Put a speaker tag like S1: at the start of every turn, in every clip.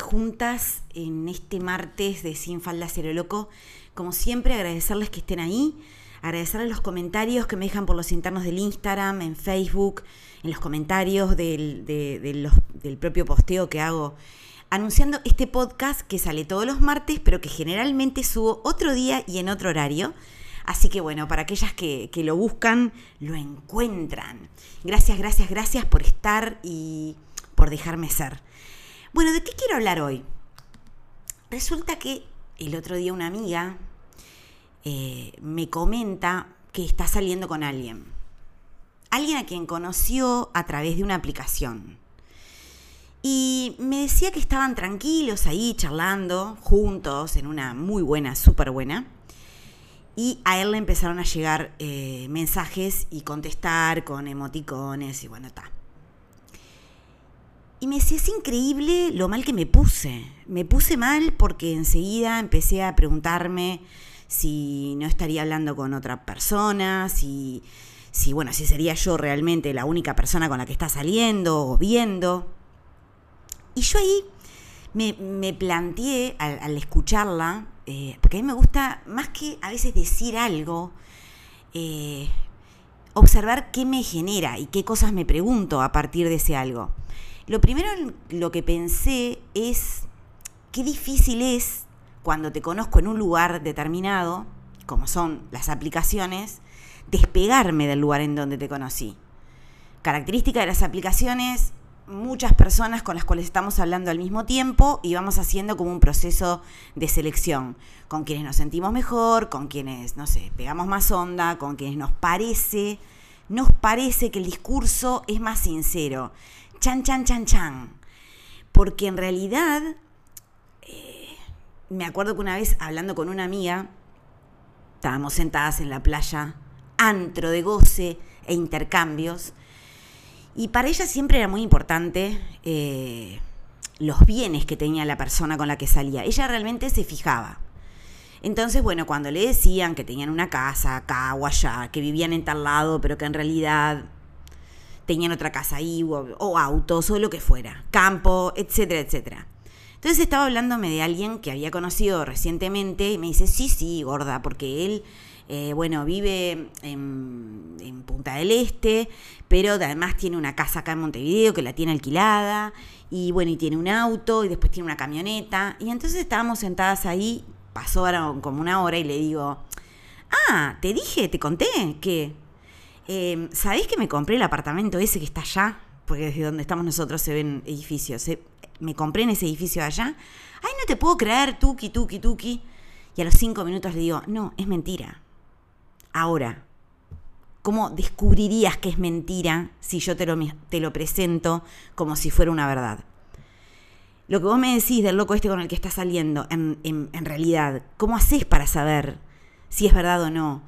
S1: Juntas en este martes de Sin Falda Cero Loco. Como siempre, agradecerles que estén ahí, agradecerles los comentarios que me dejan por los internos del Instagram, en Facebook, en los comentarios del, del propio posteo que hago anunciando este podcast que sale todos los martes, pero que generalmente subo otro día y en otro horario. Así que bueno, para aquellas que, que, lo buscan, lo encuentran. Gracias, gracias, gracias por estar y por dejarme ser. Bueno, ¿de qué quiero hablar hoy? Resulta que el otro día una amiga eh, me comenta que está saliendo con alguien. Alguien a quien conoció a través de una aplicación. Y me decía que estaban tranquilos ahí charlando juntos en una muy buena, súper buena. Y a él le empezaron a llegar eh, mensajes y contestar con emoticones y bueno, está. Y me decía, es increíble lo mal que me puse. Me puse mal porque enseguida empecé a preguntarme si no estaría hablando con otra persona, si, si, bueno, si sería yo realmente la única persona con la que está saliendo o viendo. Y yo ahí me, planteé al, escucharla, eh, porque a mí me gusta, más que a veces decir algo, eh, observar qué me genera y qué cosas me pregunto a partir de ese algo. Lo primero lo que pensé es qué difícil es cuando te conozco en un lugar determinado, como son las aplicaciones, despegarme del lugar en donde te conocí. Característica de las aplicaciones, muchas personas con las cuales estamos hablando al mismo tiempo y vamos haciendo como un proceso de selección, con quienes nos sentimos mejor, con quienes, no sé, pegamos más onda, con quienes nos parece, nos parece que el discurso es más sincero chan, chan, chan, chan. Porque en realidad, eh, me acuerdo que una vez hablando con una amiga, estábamos sentadas en la playa, antro de goce e intercambios, y para ella siempre era muy importante eh, los bienes que tenía la persona con la que salía. Ella realmente se fijaba. Entonces, bueno, cuando le decían que tenían una casa acá o allá, que vivían en tal lado, pero que en realidad tenían otra casa ahí, o, autos, o lo que fuera, campo, etcétera, etcétera. Entonces estaba hablándome de alguien que había conocido recientemente y me dice, sí, sí, gorda, porque él, eh, bueno, vive en, en, Punta del Este, pero además tiene una casa acá en Montevideo que la tiene alquilada, y bueno, y tiene un auto, y después tiene una camioneta. Y entonces estábamos sentadas ahí, pasó como una hora y le digo, ah, te dije, te conté que eh, ¿Sabéis que me compré el apartamento ese que está allá? Porque desde donde estamos nosotros se ven edificios. Me compré en ese edificio allá. Ay, no te puedo creer, tuki, tuki, tuki. Y a los cinco minutos le digo, no, es mentira. Ahora, ¿cómo descubrirías que es mentira si yo te lo, te lo presento como si fuera una verdad? Lo que vos me decís del loco este con el que estás saliendo, en, en realidad, ¿cómo haces para saber si es verdad o no?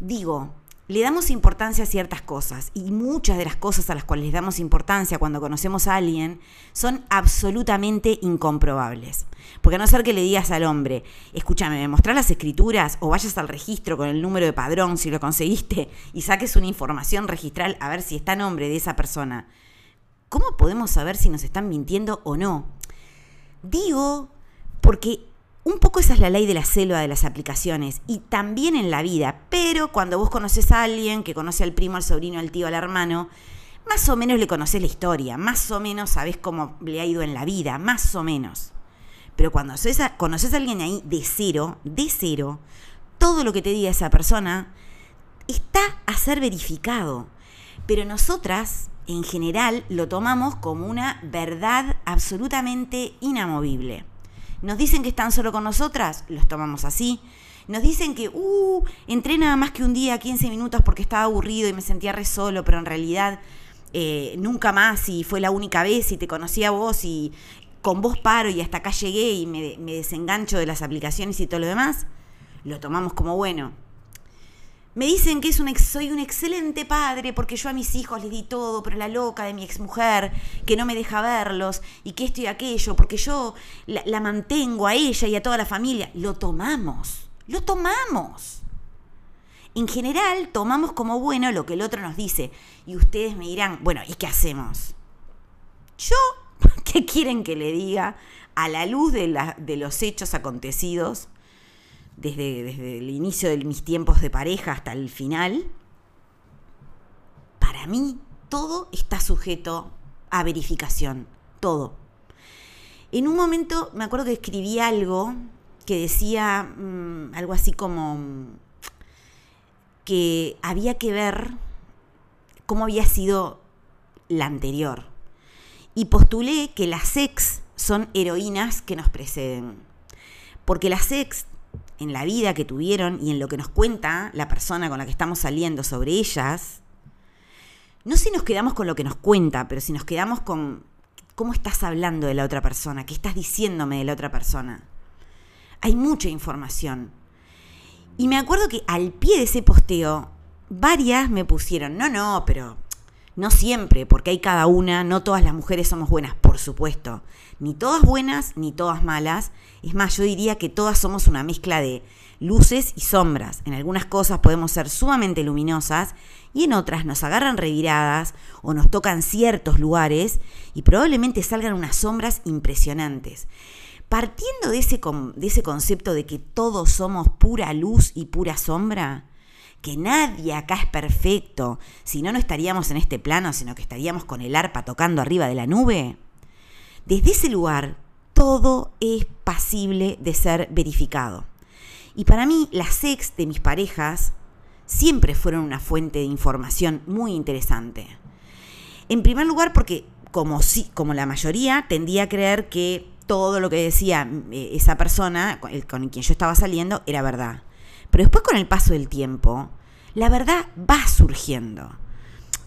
S1: Digo, le damos importancia a ciertas cosas y muchas de las cosas a las cuales le damos importancia cuando conocemos a alguien son absolutamente incomprobables. Porque a no ser que le digas al hombre, escúchame, me mostrás las escrituras o vayas al registro con el número de padrón si lo conseguiste y saques una información registral a ver si está nombre de esa persona. ¿Cómo podemos saber si nos están mintiendo o no? Digo porque un poco esa es la ley de la selva de las aplicaciones y también en la vida, pero cuando vos conoces a alguien que conoce al primo, al sobrino, al tío, al hermano, más o menos le conoces la historia, más o menos sabés cómo le ha ido en la vida, más o menos. Pero cuando conoces a alguien ahí de cero, de cero, todo lo que te diga esa persona está a ser verificado. Pero nosotras, en general, lo tomamos como una verdad absolutamente inamovible. Nos dicen que están solo con nosotras, los tomamos así. Nos dicen que, uh, entré nada más que un día, 15 minutos, porque estaba aburrido y me sentía re solo, pero en realidad eh, nunca más y fue la única vez y te conocí a vos y con vos paro y hasta acá llegué y me, me desengancho de las aplicaciones y todo lo demás, lo tomamos como bueno. Me dicen que soy un excelente padre porque yo a mis hijos les di todo, pero la loca de mi exmujer, que no me deja verlos, y que esto y aquello, porque yo la, mantengo a ella y a toda la familia. Lo tomamos, lo tomamos. En general, tomamos como bueno lo que el otro nos dice. Y ustedes me dirán, bueno, ¿y qué hacemos? Yo, ¿qué quieren que le diga? A la luz de los hechos acontecidos, desde, desde el inicio de mis tiempos de pareja hasta el final, para mí todo está sujeto a verificación, todo. En un momento me acuerdo que escribí algo que decía mmm, algo así como que había que ver cómo había sido la anterior. Y postulé que las ex son heroínas que nos preceden. Porque las ex en la vida que tuvieron y en lo que nos cuenta la persona con la que estamos saliendo sobre ellas, no si nos quedamos con lo que nos cuenta, pero si nos quedamos con cómo estás hablando de la otra persona, qué estás diciéndome de la otra persona. Hay mucha información. Y me acuerdo que al pie de ese posteo, varias me pusieron, no, no, pero no siempre, porque hay cada una, no todas las mujeres somos buenas, por supuesto. Ni todas buenas, ni todas malas. Es más, yo diría que todas somos una mezcla de luces y sombras. En algunas cosas podemos ser sumamente luminosas y en otras nos agarran reviradas o nos tocan ciertos lugares y probablemente salgan unas sombras impresionantes. Partiendo de ese, de ese concepto de que todos somos pura luz y pura sombra, que nadie acá es perfecto, si no, no estaríamos en este plano, sino que estaríamos con el arpa tocando arriba de la nube. Desde ese lugar, todo es pasible de ser verificado. Y para mí, las ex de mis parejas siempre fueron una fuente de información muy interesante. En primer lugar, porque como, como la mayoría, tendía a creer que todo lo que decía eh, esa persona con quien yo estaba saliendo era verdad. Pero después con el paso del tiempo, la verdad va surgiendo.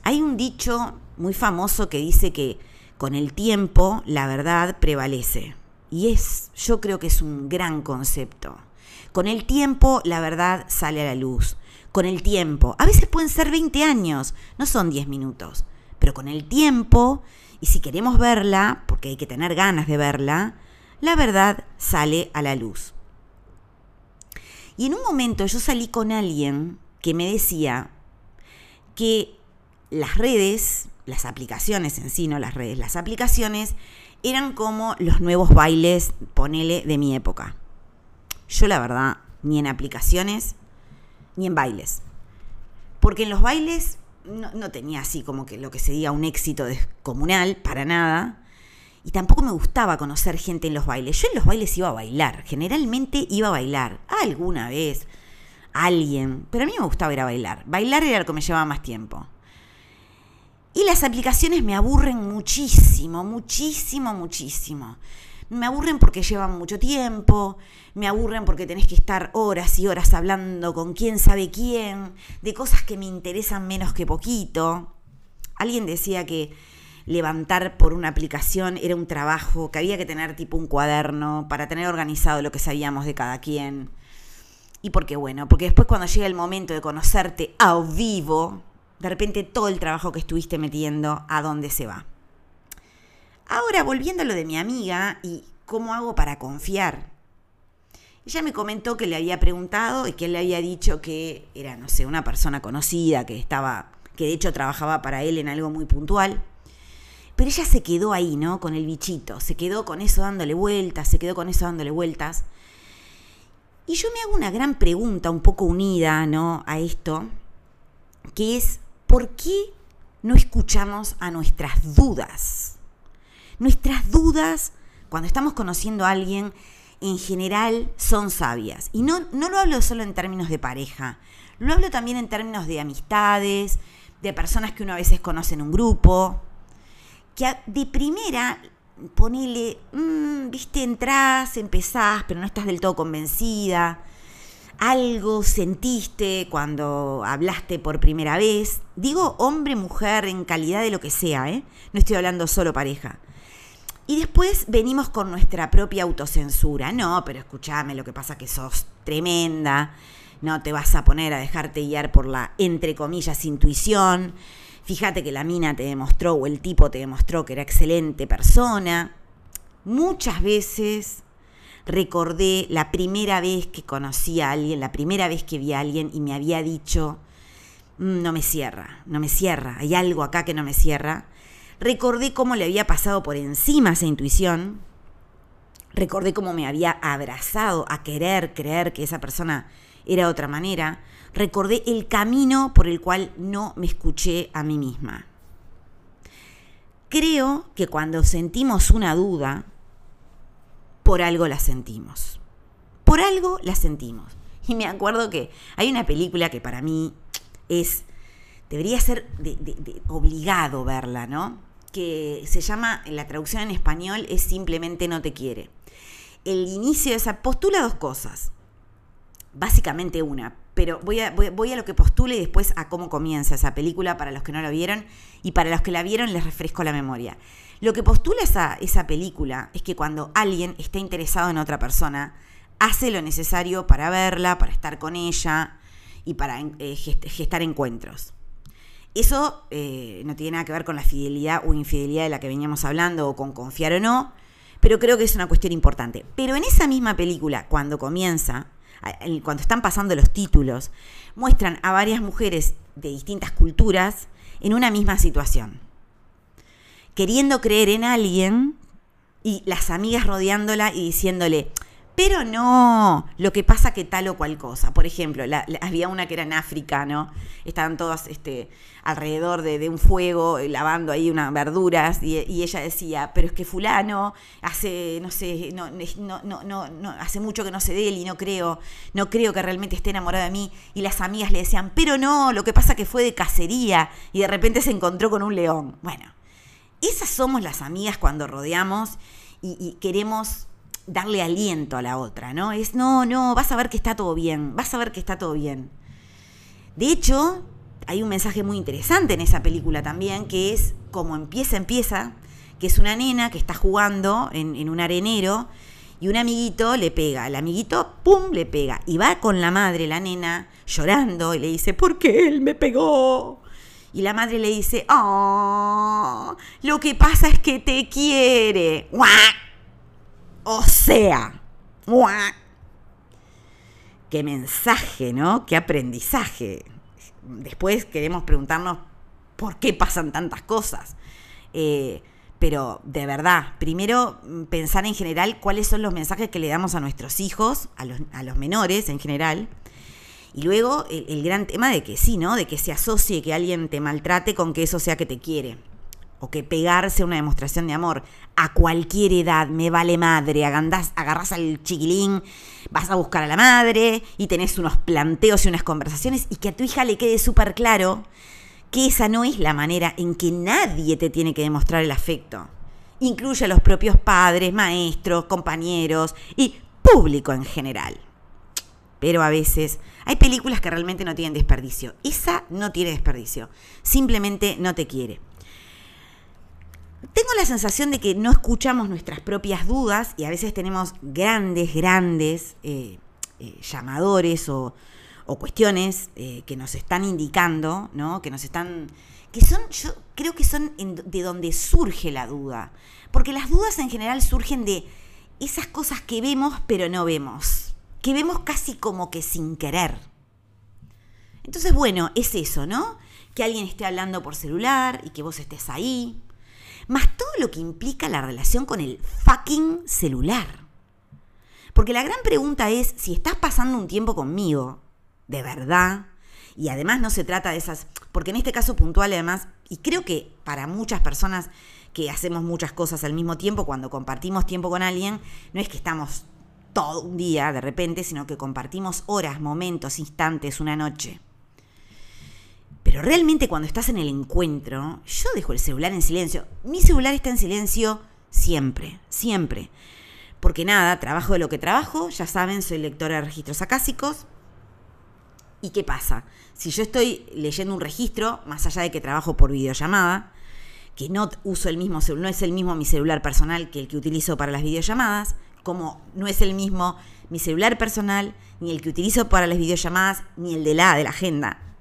S1: Hay un dicho muy famoso que dice que con el tiempo la verdad prevalece. Y es, yo creo que es un gran concepto. Con el tiempo la verdad sale a la luz. Con el tiempo, a veces pueden ser 20 años, no son 10 minutos, pero con el tiempo, y si queremos verla, porque hay que tener ganas de verla, la verdad sale a la luz. Y en un momento yo salí con alguien que me decía que las redes, las aplicaciones en sí, no las redes, las aplicaciones eran como los nuevos bailes, ponele, de mi época. Yo la verdad, ni en aplicaciones, ni en bailes. Porque en los bailes no, tenía así como que lo que se diga un éxito descomunal, para nada. Y tampoco me gustaba conocer gente en los bailes. Yo en los bailes iba a bailar, generalmente iba a bailar, alguna vez, alguien, pero a mí me gustaba ir a bailar. Bailar era lo que me llevaba más tiempo. Y las aplicaciones me aburren muchísimo, muchísimo, muchísimo. Me aburren porque llevan mucho tiempo, me aburren porque tenés que estar horas y horas hablando con quién sabe quién, de cosas que me interesan menos que poquito. Alguien decía que levantar por una aplicación era un trabajo, que había que tener tipo un cuaderno para tener organizado lo que sabíamos de cada quien. Y porque bueno, porque después cuando llega el momento de conocerte a vivo, de repente todo el trabajo que estuviste metiendo, ¿a dónde se va? Ahora, volviendo a lo de mi amiga y cómo hago para confiar. Ella me comentó que le había preguntado y que él le había dicho que era, no sé, una persona conocida, que estaba, que de hecho trabajaba para él en algo muy puntual. Pero ella se quedó ahí, ¿no? Con el bichito, se quedó con eso dándole vueltas, se quedó con eso dándole vueltas. Y yo me hago una gran pregunta un poco unida, ¿no? A esto, que es, ¿por qué no escuchamos a nuestras dudas? Nuestras dudas, cuando estamos conociendo a alguien, en general son sabias. Y no, no lo hablo solo en términos de pareja, lo hablo también en términos de amistades, de personas que uno a veces conoce en un grupo, que de primera, ponele, mmm, viste, entras, empezás, pero no estás del todo convencida. Algo sentiste cuando hablaste por primera vez. Digo hombre, mujer, en calidad de lo que sea, ¿eh? No estoy hablando solo pareja. Y después venimos con nuestra propia autocensura. No, pero escúchame, lo que pasa que sos tremenda, no te vas a poner a dejarte guiar por la, entre comillas, intuición. Fíjate que la mina te demostró o el tipo te demostró que era excelente persona. Muchas veces recordé la primera vez que conocí a alguien, la primera vez que vi a alguien y me había dicho, mm, no me cierra, no me cierra, hay algo acá que no me cierra. Recordé cómo le había pasado por encima esa intuición. Recordé cómo me había abrazado a querer creer que esa persona era de otra manera. Recordé el camino por el cual no me escuché a mí misma. Creo que cuando sentimos una duda, por algo la sentimos. Por algo la sentimos. Y me acuerdo que hay una película que para mí es, debería ser obligado verla, ¿no? Que se llama, la traducción en español es simplemente no te quiere. El inicio de esa postula dos cosas. Básicamente una, pero voy a, lo que postule y después a cómo comienza esa película para los que no la vieron y para los que la vieron les refresco la memoria. Lo que postula esa, esa película es que cuando alguien está interesado en otra persona, hace lo necesario para verla, para estar con ella y para eh, gestar encuentros. Eso eh, no tiene nada que ver con la fidelidad o infidelidad de la que veníamos hablando o con confiar o no, pero creo que es una cuestión importante. Pero en esa misma película, cuando comienza, cuando están pasando los títulos, muestran a varias mujeres de distintas culturas en una misma situación. Queriendo creer en alguien y las amigas rodeándola y diciéndole, pero no, lo que pasa que tal o cual cosa. Por ejemplo, había una que era en África, ¿no? Estaban todas este, alrededor de, un fuego, eh, lavando ahí unas verduras, y, ella decía, pero es que fulano hace, no sé, no, no, no, no, hace mucho que no sé de él y no creo, no creo que realmente esté enamorado de mí. Y las amigas le decían, pero no, lo que pasa que fue de cacería, y de repente se encontró con un león. Bueno, esas somos las amigas cuando rodeamos y, queremos darle aliento a la otra, ¿no? Es, no, no, vas a ver que está todo bien, vas a ver que está todo bien. De hecho, hay un mensaje muy interesante en esa película también, que es como empieza, empieza, que es una nena que está jugando en, un arenero y un amiguito le pega, el amiguito, ¡pum!, le pega. Y va con la madre, la nena, llorando y le dice, ¿por qué él me pegó? Y la madre le dice, oh, lo que pasa es que te quiere. O sea, qué mensaje, ¿no? Qué aprendizaje. Después queremos preguntarnos por qué pasan tantas cosas. Eh, pero de verdad, primero pensar en general cuáles son los mensajes que le damos a nuestros hijos, a los, a los menores en general, y luego el, gran tema de que sí, ¿no? De que se asocie que alguien te maltrate con que eso sea que te quiere. Que pegarse una demostración de amor a cualquier edad, me vale madre, agarras, agarras al chiquilín, vas a buscar a la madre y tenés unos planteos y unas conversaciones y que a tu hija le quede súper claro que esa no es la manera en que nadie te tiene que demostrar el afecto. Incluye a los propios padres, maestros, compañeros y público en general. Pero a veces hay películas que realmente no tienen desperdicio. Esa no tiene desperdicio. Simplemente no te quiere. Tengo la sensación de que no escuchamos nuestras propias dudas y a veces tenemos grandes, grandes eh, eh, llamadores o, cuestiones eh, que nos están indicando, ¿no? Que nos están. que son, yo creo que son de donde surge la duda. Porque las dudas en general surgen de esas cosas que vemos pero no vemos que vemos casi como que sin querer. Entonces, bueno, es eso, ¿no? Que alguien esté hablando por celular y que vos estés ahí. Más todo lo que implica la relación con el fucking celular. Porque la gran pregunta es si estás pasando un tiempo conmigo, de verdad, y además no se trata de esas, porque en este caso puntual además, y creo que para muchas personas que hacemos muchas cosas al mismo tiempo, cuando compartimos tiempo con alguien, no es que estamos todo un día de repente, sino que compartimos horas, momentos, instantes, una noche. Pero realmente cuando estás en el encuentro, yo dejo el celular en silencio. Mi celular está en silencio siempre, siempre. Porque nada, trabajo de lo que trabajo, ya saben, soy lectora de registros acásicos. ¿Y qué pasa? Si yo estoy leyendo un registro, más allá de que trabajo por videollamada, que no uso el mismo no es el mismo mi celular personal que el que utilizo para las videollamadas, como no es el mismo mi celular personal ni el que utilizo para las videollamadas ni el de la de la agenda.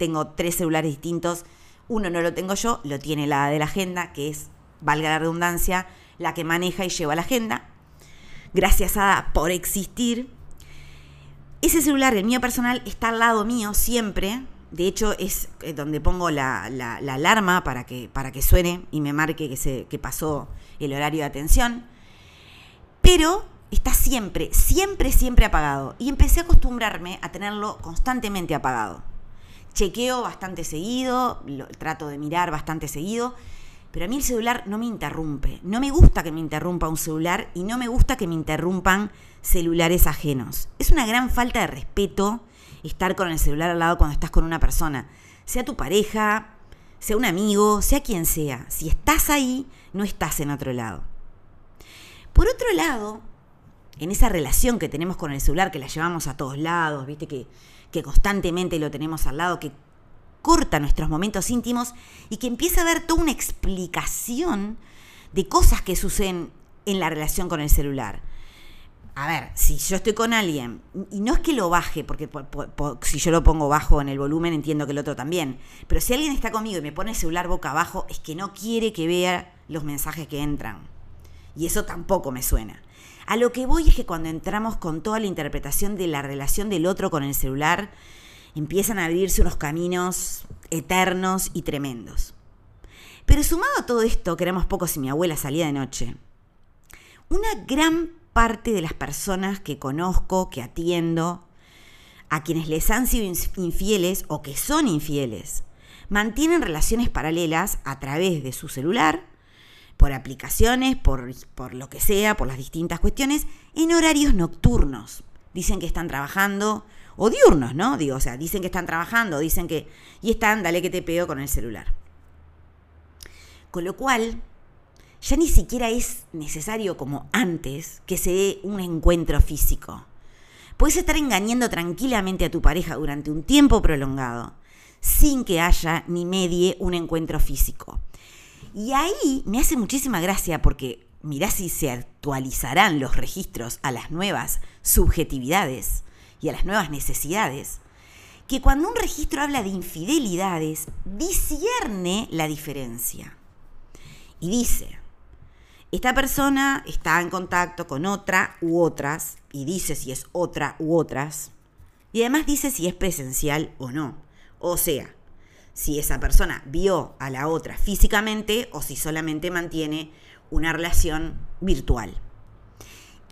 S1: Tengo tres celulares distintos, uno no lo tengo yo, lo tiene la de la agenda, que es, valga la redundancia, la que maneja y lleva la agenda. Gracias a por existir. Ese celular, el mío personal, está al lado mío siempre, de hecho, es eh, donde pongo la, alarma para que, para que suene y me marque que, se, que pasó el horario de atención. Pero está siempre, siempre, siempre apagado. Y empecé a acostumbrarme a tenerlo constantemente apagado. Chequeo bastante seguido, trato de mirar bastante seguido, pero a mí el celular no me interrumpe. No me gusta que me interrumpa un celular y no me gusta que me interrumpan celulares ajenos. Es una gran falta de respeto estar con el celular al lado cuando estás con una persona. Sea tu pareja, sea un amigo, sea quien sea. Si estás ahí, no estás en otro lado. Por otro lado, en esa relación que tenemos con el celular, que la llevamos a todos lados, viste que, que constantemente lo tenemos al lado, que corta nuestros momentos íntimos y que empieza a haber toda una explicación de cosas que suceden en la relación con el celular a ver, si yo estoy con alguien, y no es que lo baje, porque si yo lo pongo bajo en el volumen entiendo que el otro también, pero si alguien está conmigo y me pone el celular boca abajo, es que no quiere que vea los mensajes que entran. Y eso tampoco me suena. A lo que voy es que cuando entramos con toda la interpretación de la relación del otro con el celular, empiezan a abrirse unos caminos eternos y tremendos. Pero sumado a todo esto, que éramos pocos y mi abuela salía de noche, una gran parte de las personas que conozco, que atiendo, a quienes les han sido infieles o que son infieles, mantienen relaciones paralelas a través de su celular, por aplicaciones, por, por, lo que sea, por las distintas cuestiones, en horarios nocturnos. Dicen que están trabajando, o diurnos, ¿no? Digo, o sea, dicen que están trabajando, dicen que... Y están, dale que te pego con el celular. Con lo cual, ya ni siquiera es necesario como antes que se dé un encuentro físico. Puedes estar engañando tranquilamente a tu pareja durante un tiempo prolongado sin que haya ni medie un encuentro físico. Y ahí me hace muchísima gracia porque mirá si se actualizarán los registros a las nuevas subjetividades y a las nuevas necesidades, que cuando un registro habla de infidelidades, discierne la diferencia. Y dice, esta persona está en contacto con otra u otras y dice si es otra u otras y además dice si es presencial o no. O sea, si esa persona vio a la otra físicamente o si solamente mantiene una relación virtual.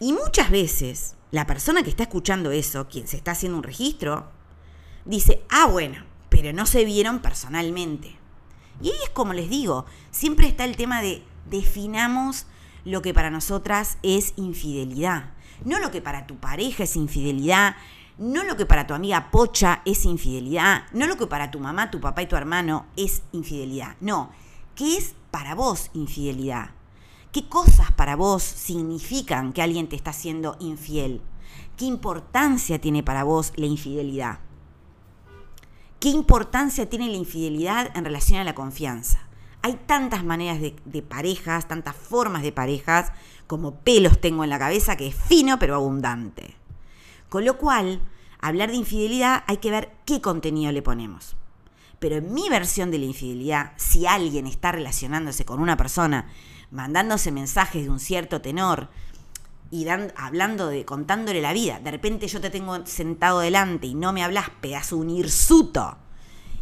S1: Y muchas veces la persona que está escuchando eso, quien se está haciendo un registro, dice, ah, bueno, pero no se vieron personalmente. Y ahí es como les digo, siempre está el tema de definamos lo que para nosotras es infidelidad. No lo que para tu pareja es infidelidad, no lo que para tu amiga Pocha es infidelidad, no lo que para tu mamá, tu papá y tu hermano es infidelidad. No, ¿qué es para vos infidelidad? ¿Qué cosas para vos significan que alguien te está siendo infiel? ¿Qué importancia tiene para vos la infidelidad? ¿Qué importancia tiene la infidelidad en relación a la confianza? Hay tantas maneras de, parejas, tantas formas de parejas, como pelos tengo en la cabeza, que es fino pero abundante. Con lo cual, hablar de infidelidad hay que ver qué contenido le ponemos. Pero en mi versión de la infidelidad, si alguien está relacionándose con una persona, mandándose mensajes de un cierto tenor y hablando de, contándole la vida, de repente yo te tengo sentado delante y no me hablas, pedazo un hirsuto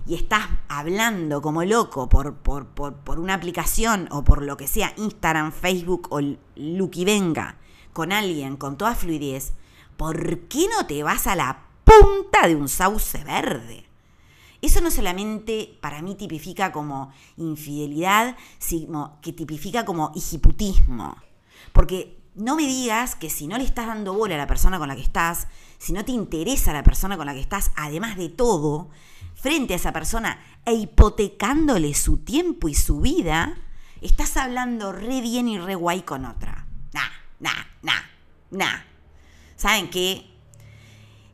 S1: y estás hablando como loco por, por, una aplicación o por lo que sea, Instagram, Facebook o Lucky Venga, con alguien con toda fluidez, ¿por qué no te vas a la punta de un sauce verde? Eso no solamente para mí tipifica como infidelidad, sino que tipifica como hijiputismo. Porque no me digas que si no le estás dando bola a la persona con la que estás, si no te interesa la persona con la que estás, además de todo, frente a esa persona e hipotecándole su tiempo y su vida, estás hablando re bien y re guay con otra. Nah, nah, nah, nah. ¿Saben qué?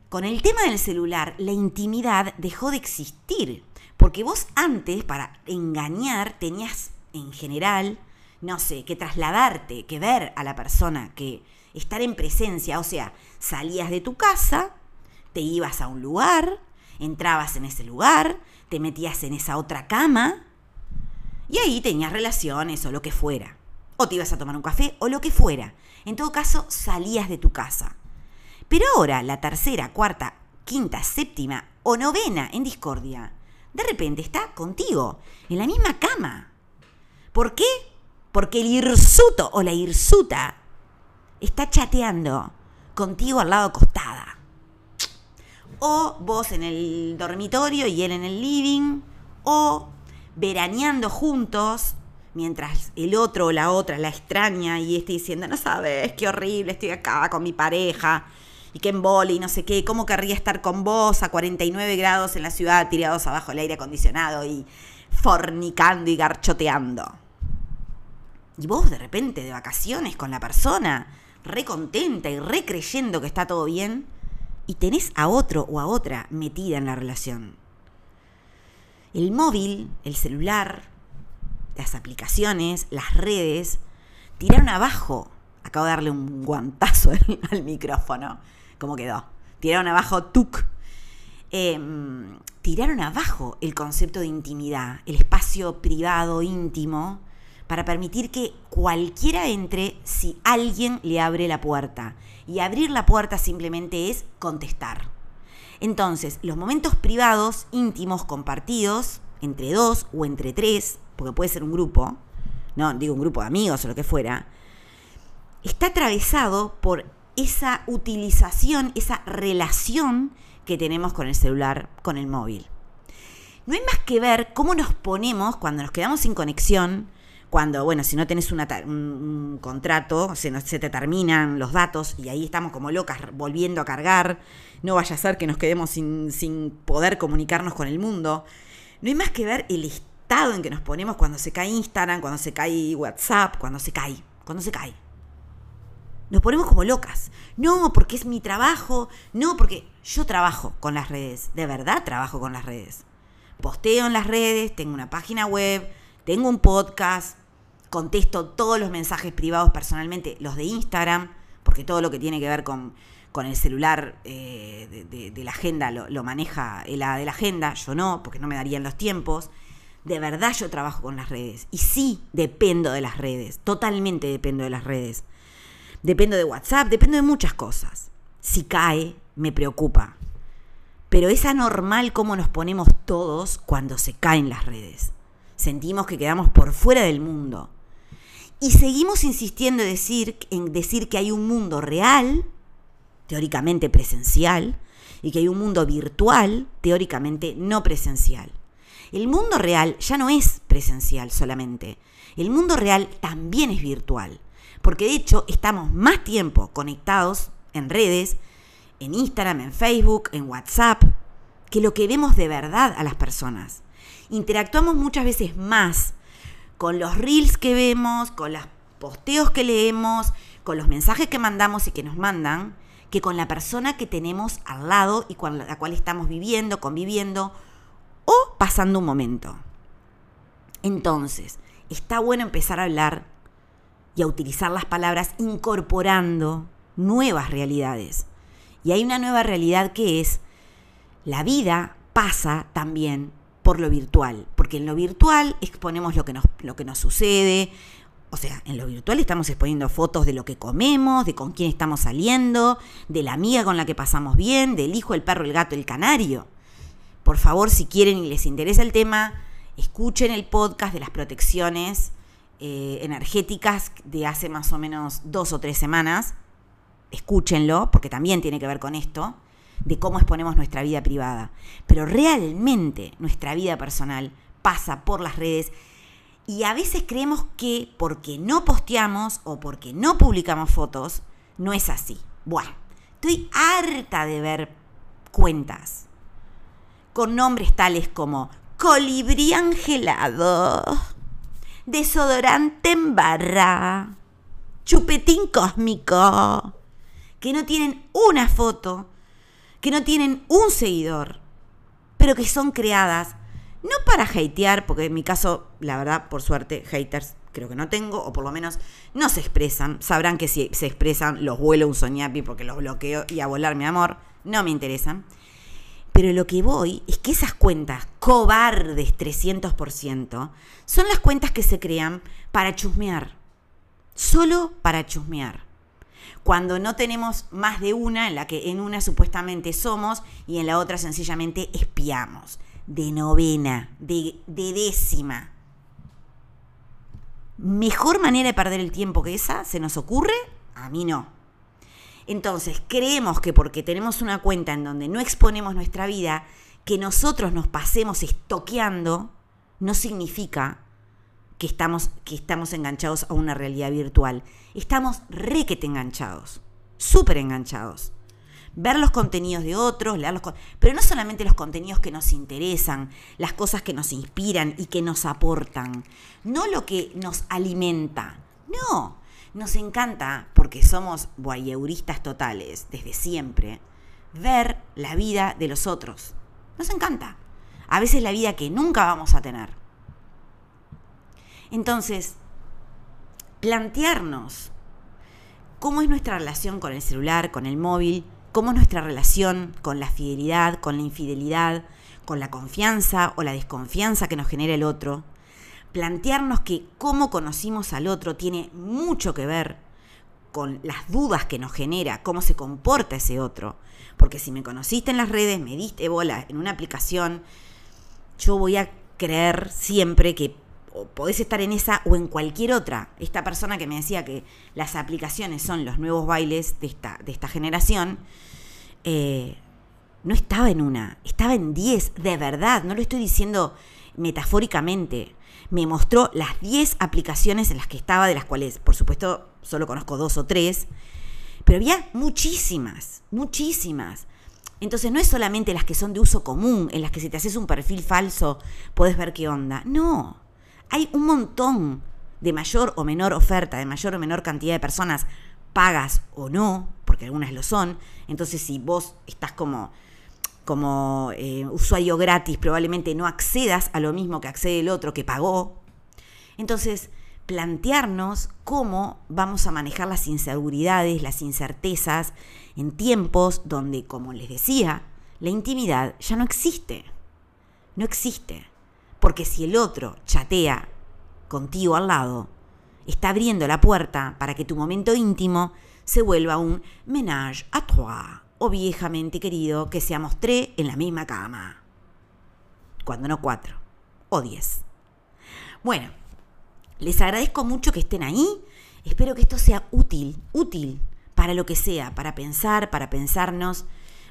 S1: Con el tema del celular, la intimidad dejó de existir. Porque vos antes, para engañar, tenías en general, no sé, que trasladarte, que ver a la persona, que estar en presencia, o sea, salías de tu casa, te ibas a un lugar, entrabas en ese lugar, te metías en esa otra cama y ahí tenías relaciones o lo que fuera. O te ibas a tomar un café o lo que fuera. En todo caso, salías de tu casa. Pero ahora, la tercera, cuarta, quinta, séptima o novena en discordia, de repente está contigo, en la misma cama. ¿Por qué? Porque el hirsuto o la hirsuta está chateando contigo al lado acostada. O vos en el dormitorio y él en el living. O veraneando juntos mientras el otro o la otra la extraña y esté diciendo, no sabes, qué horrible, estoy acá con mi pareja y que embole y no sé qué, ¿cómo querría estar con vos a 49 grados en la ciudad tirados abajo el aire acondicionado y fornicando y garchoteando? Y vos de repente de vacaciones con la persona, re contenta y re creyendo que está todo bien, y tenés a otro o a otra metida en la relación. El móvil, el celular, las aplicaciones, las redes, tiraron abajo. Acabo de darle un guantazo al, micrófono. ¿Cómo quedó? Tiraron abajo tuk. Em, tiraron abajo el concepto de intimidad, el espacio privado, íntimo, para permitir que cualquiera entre si alguien le abre la puerta. Y abrir la puerta simplemente es contestar. Entonces, los momentos privados, íntimos, compartidos, entre dos o entre tres, porque puede ser un grupo, no digo un grupo de amigos o lo que fuera, está atravesado por esa utilización, esa relación que tenemos con el celular, con el móvil. No hay más que ver cómo nos ponemos cuando nos quedamos sin conexión, cuando, bueno, si no tenés un, contrato, se, se te terminan los datos y ahí estamos como locas volviendo a cargar, no vaya a ser que nos quedemos sin, sin poder comunicarnos con el mundo. No hay más que ver el estado en que nos ponemos cuando se cae Instagram, cuando se cae WhatsApp, cuando se cae, cuando se cae. Nos ponemos como locas. No, porque es mi trabajo. No, porque yo trabajo con las redes. De verdad trabajo con las redes. Posteo en las redes, tengo una página web, tengo un podcast, contesto todos los mensajes privados personalmente, los de Instagram, porque todo lo que tiene que ver con, con el celular eh, de, la agenda lo, maneja la de la agenda, yo no, porque no me darían los tiempos. De verdad yo trabajo con las redes. Y sí, dependo de las redes. Totalmente dependo de las redes. Dependo de WhatsApp, dependo de muchas cosas. Si cae, me preocupa. Pero es anormal cómo nos ponemos todos cuando se caen las redes. Sentimos que quedamos por fuera del mundo. Y seguimos insistiendo en decir, en decir que hay un mundo real, teóricamente presencial, y que hay un mundo virtual, teóricamente no presencial. El mundo real ya no es presencial solamente. El mundo real también es virtual. Porque de hecho estamos más tiempo conectados en redes, en Instagram, en Facebook, en WhatsApp, que lo que vemos de verdad a las personas. Interactuamos muchas veces más con los reels que vemos, con los posteos que leemos, con los mensajes que mandamos y que nos mandan, que con la persona que tenemos al lado y con la cual estamos viviendo, conviviendo o pasando un momento. Entonces, está bueno empezar a hablar y a utilizar las palabras incorporando nuevas realidades. Y hay una nueva realidad que es, la vida pasa también por lo virtual, porque en lo virtual exponemos lo que nos, lo que nos sucede, o sea, en lo virtual estamos exponiendo fotos de lo que comemos, de con quién estamos saliendo, de la amiga con la que pasamos bien, del hijo, el perro, el gato, el canario. Por favor, si quieren y les interesa el tema, escuchen el podcast de las protecciones eh, energéticas de hace más o menos dos o tres semanas. Escúchenlo, porque también tiene que ver con esto de cómo exponemos nuestra vida privada. Pero realmente nuestra vida personal pasa por las redes y a veces creemos que porque no posteamos o porque no publicamos fotos, no es así. Bueno, estoy harta de ver cuentas con nombres tales como colibrí angelado, desodorante en barra, chupetín cósmico, que no tienen una foto que no tienen un seguidor, pero que son creadas No para hatear, porque en mi caso, la verdad, por suerte, haters creo que no tengo, o por lo menos no se expresan. Sabrán que si se expresan, los vuelo un soñapi porque los bloqueo y a volar mi amor. No me interesan. Pero lo que voy es que esas cuentas cobardes 300% son las cuentas que se crean para chusmear. Solo para chusmear. Cuando no tenemos más de una, en la que en una supuestamente somos y en la otra sencillamente espiamos. De novena, de, de décima. ¿Mejor manera de perder el tiempo que esa se nos ocurre? A mí no. Entonces, creemos que porque tenemos una cuenta en donde no exponemos nuestra vida, que nosotros nos pasemos estoqueando, no significa que estamos, que estamos enganchados a una realidad virtual. Estamos requete enganchados, súper enganchados. Ver los contenidos de otros, leer los pero no solamente los contenidos que nos interesan, las cosas que nos inspiran y que nos aportan, no lo que nos alimenta, no, nos encanta, porque somos voyeuristas totales desde siempre, ver la vida de los otros. Nos encanta. A veces la vida que nunca vamos a tener. Entonces, plantearnos cómo es nuestra relación con el celular, con el móvil, cómo es nuestra relación con la fidelidad, con la infidelidad, con la confianza o la desconfianza que nos genera el otro, plantearnos que cómo conocimos al otro tiene mucho que ver con las dudas que nos genera, cómo se comporta ese otro. Porque si me conociste en las redes, me diste bola en una aplicación, yo voy a creer siempre que podés estar en esa o en cualquier otra. Esta persona que me decía que las aplicaciones son los nuevos bailes de esta, de esta generación, eh, no estaba en una, estaba en 10, de verdad, no lo estoy diciendo metafóricamente me mostró las 10 aplicaciones en las que estaba, de las cuales, por supuesto, solo conozco dos o tres, pero había muchísimas, muchísimas. Entonces no es solamente las que son de uso común, en las que si te haces un perfil falso puedes ver qué onda. No, hay un montón de mayor o menor oferta, de mayor o menor cantidad de personas, pagas o no, porque algunas lo son. Entonces si vos estás como como eh, usuario gratis probablemente no accedas a lo mismo que accede el otro que pagó. Entonces, plantearnos cómo vamos a manejar las inseguridades, las incertezas en tiempos donde, como les decía, la intimidad ya no existe. No existe. Porque si el otro chatea contigo al lado, está abriendo la puerta para que tu momento íntimo se vuelva un ménage à trois o viejamente querido que seamos tres en la misma cama. Cuando no cuatro o diez. Bueno, les agradezco mucho que estén ahí. Espero que esto sea útil, útil para lo que sea, para pensar, para pensarnos,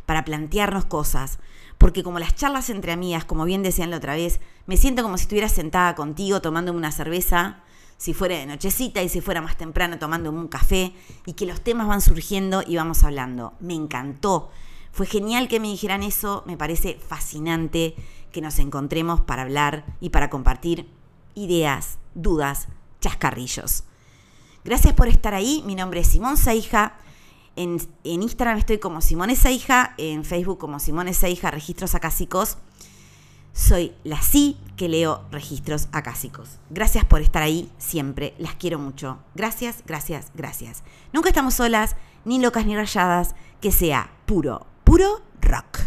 S1: para plantearnos cosas. Porque como las charlas entre amigas, como bien decían la otra vez, me siento como si estuviera sentada contigo tomándome una cerveza si fuera de nochecita y si fuera más temprano tomando un café y que los temas van surgiendo y vamos hablando. Me encantó. Fue genial que me dijeran eso, me parece fascinante que nos encontremos para hablar y para compartir ideas, dudas, chascarrillos. Gracias por estar ahí, mi nombre es Simón Saija, en, Instagram estoy como Simón Saija, en Facebook como Simón Saija, registros acásicos. Soy la sí que leo registros acásicos. Gracias por estar ahí siempre, las quiero mucho. Gracias, gracias, gracias. Nunca estamos solas, ni locas ni rayadas, que sea puro, puro rock.